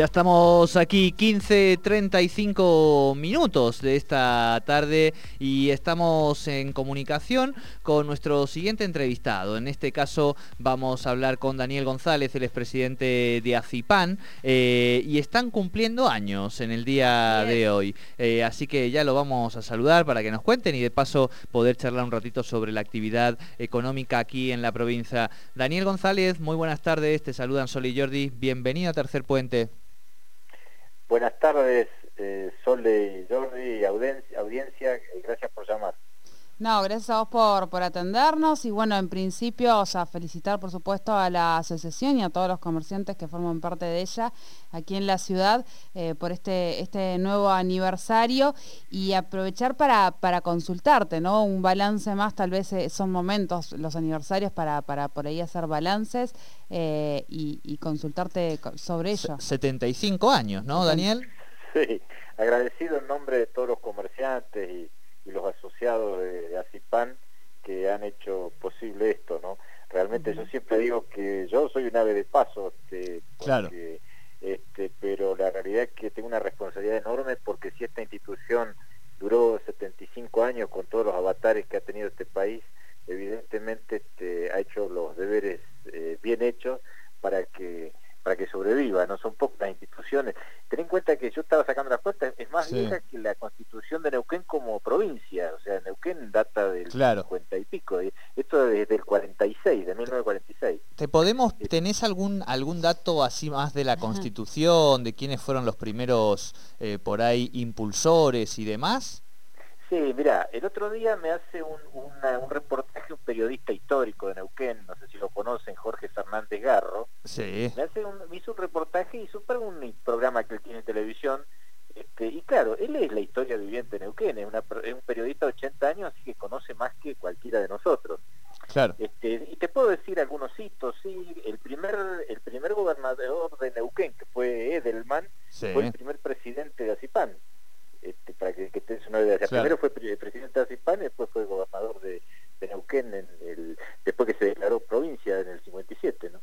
Ya estamos aquí 15.35 minutos de esta tarde y estamos en comunicación con nuestro siguiente entrevistado. En este caso vamos a hablar con Daniel González, el expresidente de ACIPAN, eh, y están cumpliendo años en el día de hoy. Eh, así que ya lo vamos a saludar para que nos cuenten y de paso poder charlar un ratito sobre la actividad económica aquí en la provincia. Daniel González, muy buenas tardes, te saludan Sol y Jordi, bienvenido a Tercer Puente. Buenas tardes, eh, Sole y Jordi, audiencia, audiencia, gracias por llamar. No, gracias a vos por, por atendernos y bueno, en principio, o sea, felicitar por supuesto a la asociación y a todos los comerciantes que forman parte de ella aquí en la ciudad eh, por este, este nuevo aniversario y aprovechar para, para consultarte, ¿no? Un balance más, tal vez eh, son momentos los aniversarios para, para por ahí hacer balances eh, y, consultarte sobre ello. 75 años, ¿no, Daniel? Sí, agradecido en nombre de todos los comerciantes y, los asociados de, ACIPAN que han hecho posible esto, ¿no? Realmente yo siempre digo que yo soy un ave de paso, este, claro. este, pero la realidad es que tengo una responsabilidad enorme porque si esta institución duró 75 años con todos los avatares que ha tenido este país, evidentemente este, ha hecho los deberes eh, bien hechos para que para que sobreviva, no son pocas instituciones. Ten en cuenta que yo estaba sacando las cuentas, es más vieja que la constitución de Neuquén como provincia, o sea, Neuquén data del 50 y pico, esto desde el 46, de 1946. ¿Te podemos, tenés algún, algún dato así más de la constitución, de quiénes fueron los primeros eh, por ahí impulsores y demás? Sí, mira, el otro día me hace un, reportaje un periodista histórico de Neuquén, no sé si lo conocen, Jorge Fernández Garro. Sí. Me, hace hizo un reportaje, hizo para un programa que él tiene en televisión, este, y claro, él es la historia viviente de Neuquén, es, un periodista de 80 años, así que conoce más que cualquiera de nosotros. Claro. Este, y te puedo decir algunos hitos, sí, el primer, el primer gobernador de Neuquén, que fue Edelman, fue el primer presidente de Azipán. Este, para que, que una idea. Primero fue presidente de y después fue gobernador de, Neuquén, en el, después que se declaró provincia en el 57. ¿no?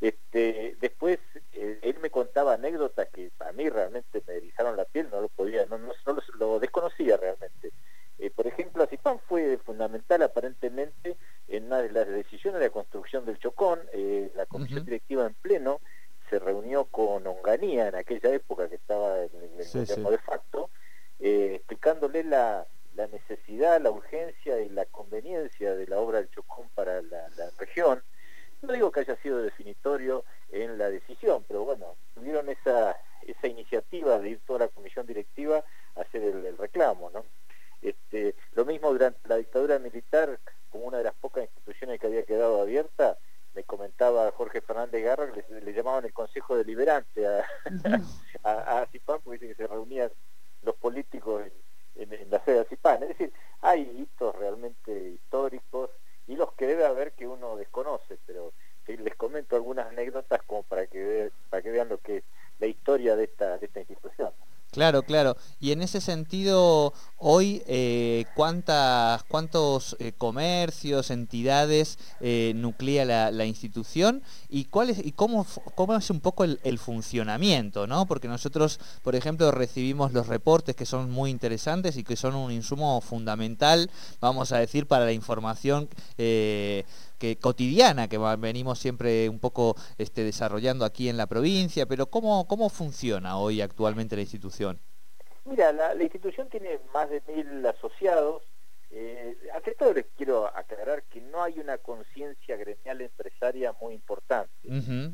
Este, después eh, él me contaba anécdotas que a mí realmente me erizaron la piel, no lo podía, no, no, lo, desconocía realmente. Eh, por ejemplo, Azipán fue fundamental aparentemente en una de las decisiones de la construcción del Chocón, eh, la comisión directiva en pleno se reunió con Onganía en aquella época que estaba en el gobierno de facto, explicándole la, necesidad, la urgencia y la conveniencia de la obra del Chocón para la, región. No digo que haya sido definitorio en la decisión, pero bueno, tuvieron esa, esa iniciativa de ir toda la comisión directiva a hacer el, reclamo, ¿no? Este, lo mismo durante la dictadura militar, como una de las pocas instituciones que había quedado abierta, me comentaba Jorge Fernández Garra que le, llamaban el Consejo Deliberante a, a, a, porque que se reunían los políticos en, la sede de CIPAN. Es decir, hay hitos realmente históricos y los que debe haber que uno desconoce, pero les comento algunas anécdotas como para que, para que vean lo que es la historia de esta, de esta institución. Claro, claro. Y en ese sentido, hoy, eh, ¿cuántas, ¿cuántos eh, comercios, entidades eh, nuclea la, institución? ¿Y, y cómo, cómo es un poco el, funcionamiento? ¿no? Porque nosotros, por ejemplo, recibimos los reportes que son muy interesantes y que son un insumo fundamental, vamos a decir, para la información que cotidiana que venimos siempre un poco este, desarrollando aquí en la provincia, pero ¿cómo, cómo funciona hoy actualmente la institución? Mira, la, institución tiene más de mil asociados. Eh, ante todo les quiero aclarar que no hay una conciencia gremial empresaria muy importante.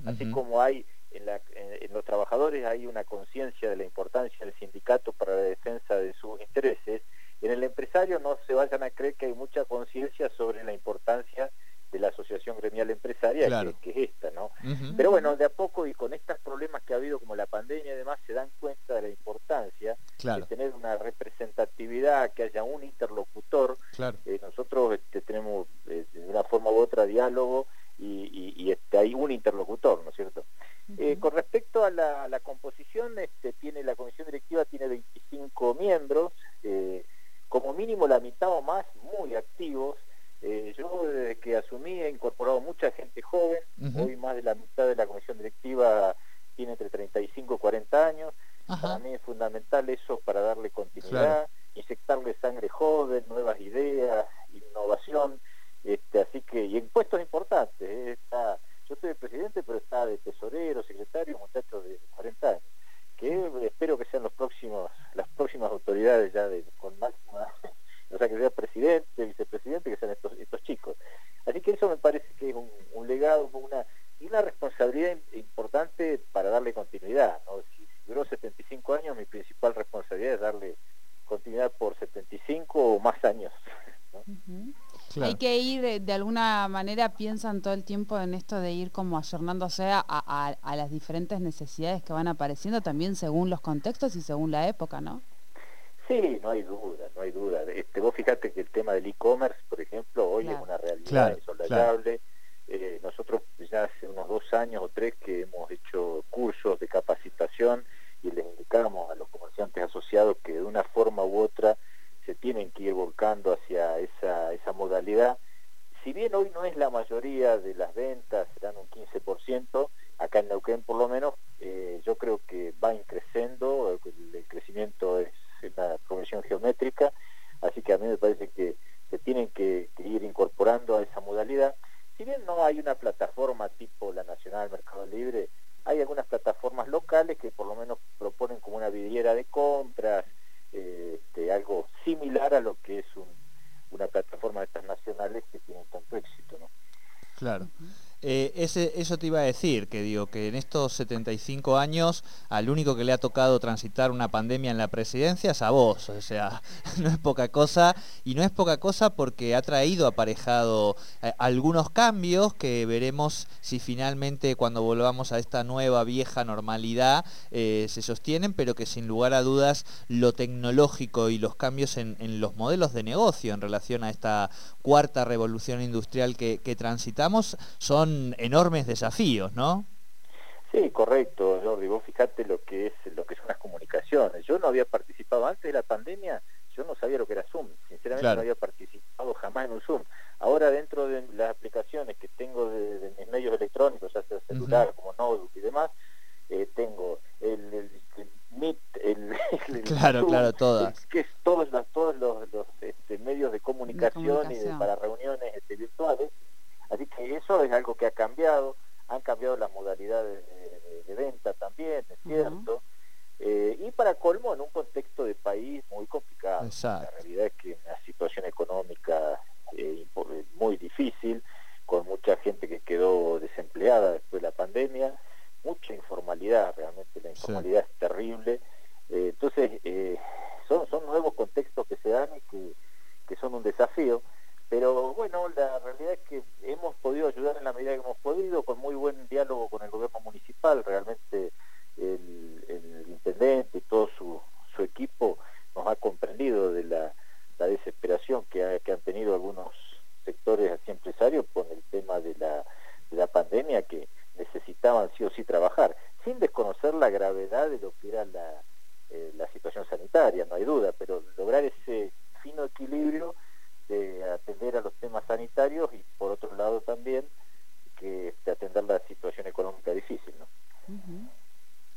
Así como hay en, la, en, los trabajadores hay una conciencia de la importancia del sindicato para la defensa de sus intereses, en el empresario no se vayan a creer que hay mucha conciencia sobre la importancia de la Asociación Gremial Empresaria, que, es esta, ¿no? Pero bueno, de a poco y con estos problemas que ha habido como la pandemia y demás, se dan cuenta de la importancia de tener una representatividad, que haya un interlocutor. Eh, nosotros este, tenemos eh, de una forma u otra diálogo y, este, hay un interlocutor, ¿no es cierto? Eh, con respecto a la, composición, este, tiene la comisión directiva tiene 25 miembros, como mínimo la mitad o más muy activos, eh, yo desde que asumí he incorporado mucha gente joven, hoy más de la mitad de la comisión directiva tiene entre 35 y 40 fundamental eso para darle continuidad, inyectarle sangre joven, nuevas ideas, innovación, este, así que, y en ¿eh? está, yo estoy de presidente, pero está de tesorero, secretario, muchacho de 40 años, que espero que sean los próximos, las próximas autoridades ya de, con máxima, o sea, que sea presidente, vicepresidente, que sean estos, estos chicos. Así que eso me parece que es un, un legado, una, y una responsabilidad importante para darle continuidad. ¿no? Si duró 75 años, mi principal responsabilidad es darle continuidad por 75 o más años. Hay que ir, de, alguna manera, piensan todo el tiempo en esto de ir como ayornándose a, a, las diferentes necesidades que van apareciendo también según los contextos y según la época, ¿no? Sí, no hay duda, no hay duda. Este, vos fíjate que el tema del e-commerce, por ejemplo, hoy es una realidad insolayable. Eh, nosotros ya hace unos dos años o tres que hemos hecho cursos de capacitación y les indicamos a los comerciantes asociados que de una forma u otra se tienen que ir volcando hacia esa, esa modalidad. Si bien hoy no es la mayoría de las ventas, serán un 15%, acá en Neuquén por lo menos, eh, yo creo que va increciendo, el, crecimiento es una progresión geométrica, así que a mí me parece que se tienen que, ir incorporando a esa modalidad. Si bien no hay una plataforma tipo la Nacional Mercado Libre, hay algunas plataformas locales que por lo menos proponen como una vidriera de compras, eh, este, algo similar a lo que es una plataforma de estas nacionales que tienen tanto éxito. ¿no? Claro. Eh, eso te iba a decir, que digo que en estos 75 años al único que le ha tocado transitar una pandemia en la presidencia es a vos, o sea, no es poca cosa, y no es poca cosa porque ha traído aparejado eh, algunos cambios que veremos si finalmente cuando volvamos a esta nueva vieja normalidad eh, se sostienen, pero que sin lugar a dudas lo tecnológico y los cambios en, los modelos de negocio en relación a esta cuarta revolución industrial que transitamos son enormes desafíos, ¿no? Sí, correcto, Jordi. Vos fijate lo que es lo que son las comunicaciones. Yo no había participado antes de la pandemia, yo no sabía lo que era Zoom. Sinceramente no había participado jamás en un Zoom. Ahora dentro de las aplicaciones que tengo de, mis medios electrónicos, ya sea celular, como notebook y demás, eh, tengo el, Meet, el, claro, claro, todas. que es todos los, todos los, este, medios de comunicación, y para reuniones este, virtuales eso es algo que ha cambiado, han cambiado las modalidades de, venta también, es cierto. Eh, y para colmo, en un contexto de país muy complicado. La realidad es que una situación económica eh, eh, muy difícil, con mucha gente que quedó desempleada después de la pandemia, mucha informalidad, realmente la informalidad es terrible. entonces, son, son nuevos contextos que se dan y que, que son un desafío. Pero bueno, la realidad es que hemos podido ayudar en la medida que hemos podido, con muy buen diálogo con el gobierno municipal, realmente el, intendente y todo su, equipo nos ha comprendido de la, desesperación que, han tenido algunos sectores así empresarios con el tema de la, pandemia que necesitaban sí o sí trabajar, sin desconocer la gravedad de lo que era la, eh, la situación sanitaria, no hay duda, pero lograr ese fino equilibrio de atender a los temas sanitarios y por otro lado también que de atender la situación económica difícil. ¿no?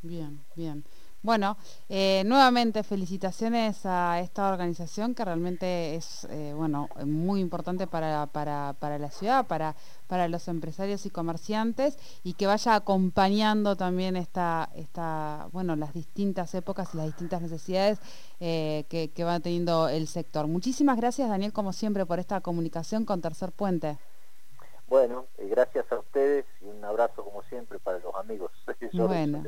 Bien, bien. Bueno, eh, nuevamente felicitaciones a esta organización que realmente es eh, bueno muy importante para, para, para, la ciudad, para, para los empresarios y comerciantes y que vaya acompañando también esta, esta bueno las distintas épocas y las distintas necesidades eh, que, que va teniendo el sector. Muchísimas gracias Daniel como siempre por esta comunicación con Tercer Puente. Bueno, gracias a ustedes y un abrazo como siempre para los amigos. Bueno.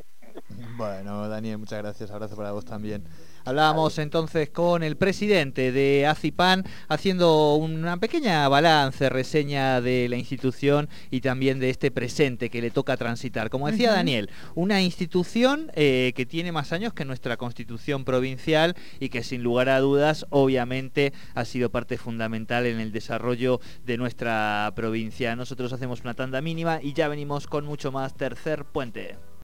Bueno, Daniel, muchas gracias. Abrazo para vos también. Hablábamos entonces con el presidente de ACIPAN haciendo una pequeña balance, reseña de la institución y también de este presente que le toca transitar. Como decía Daniel, una institución eh, que tiene más años que nuestra constitución provincial y que sin lugar a dudas obviamente ha sido parte fundamental en el desarrollo de nuestra provincia. Nosotros hacemos una tanda mínima y ya venimos con mucho más tercer puente.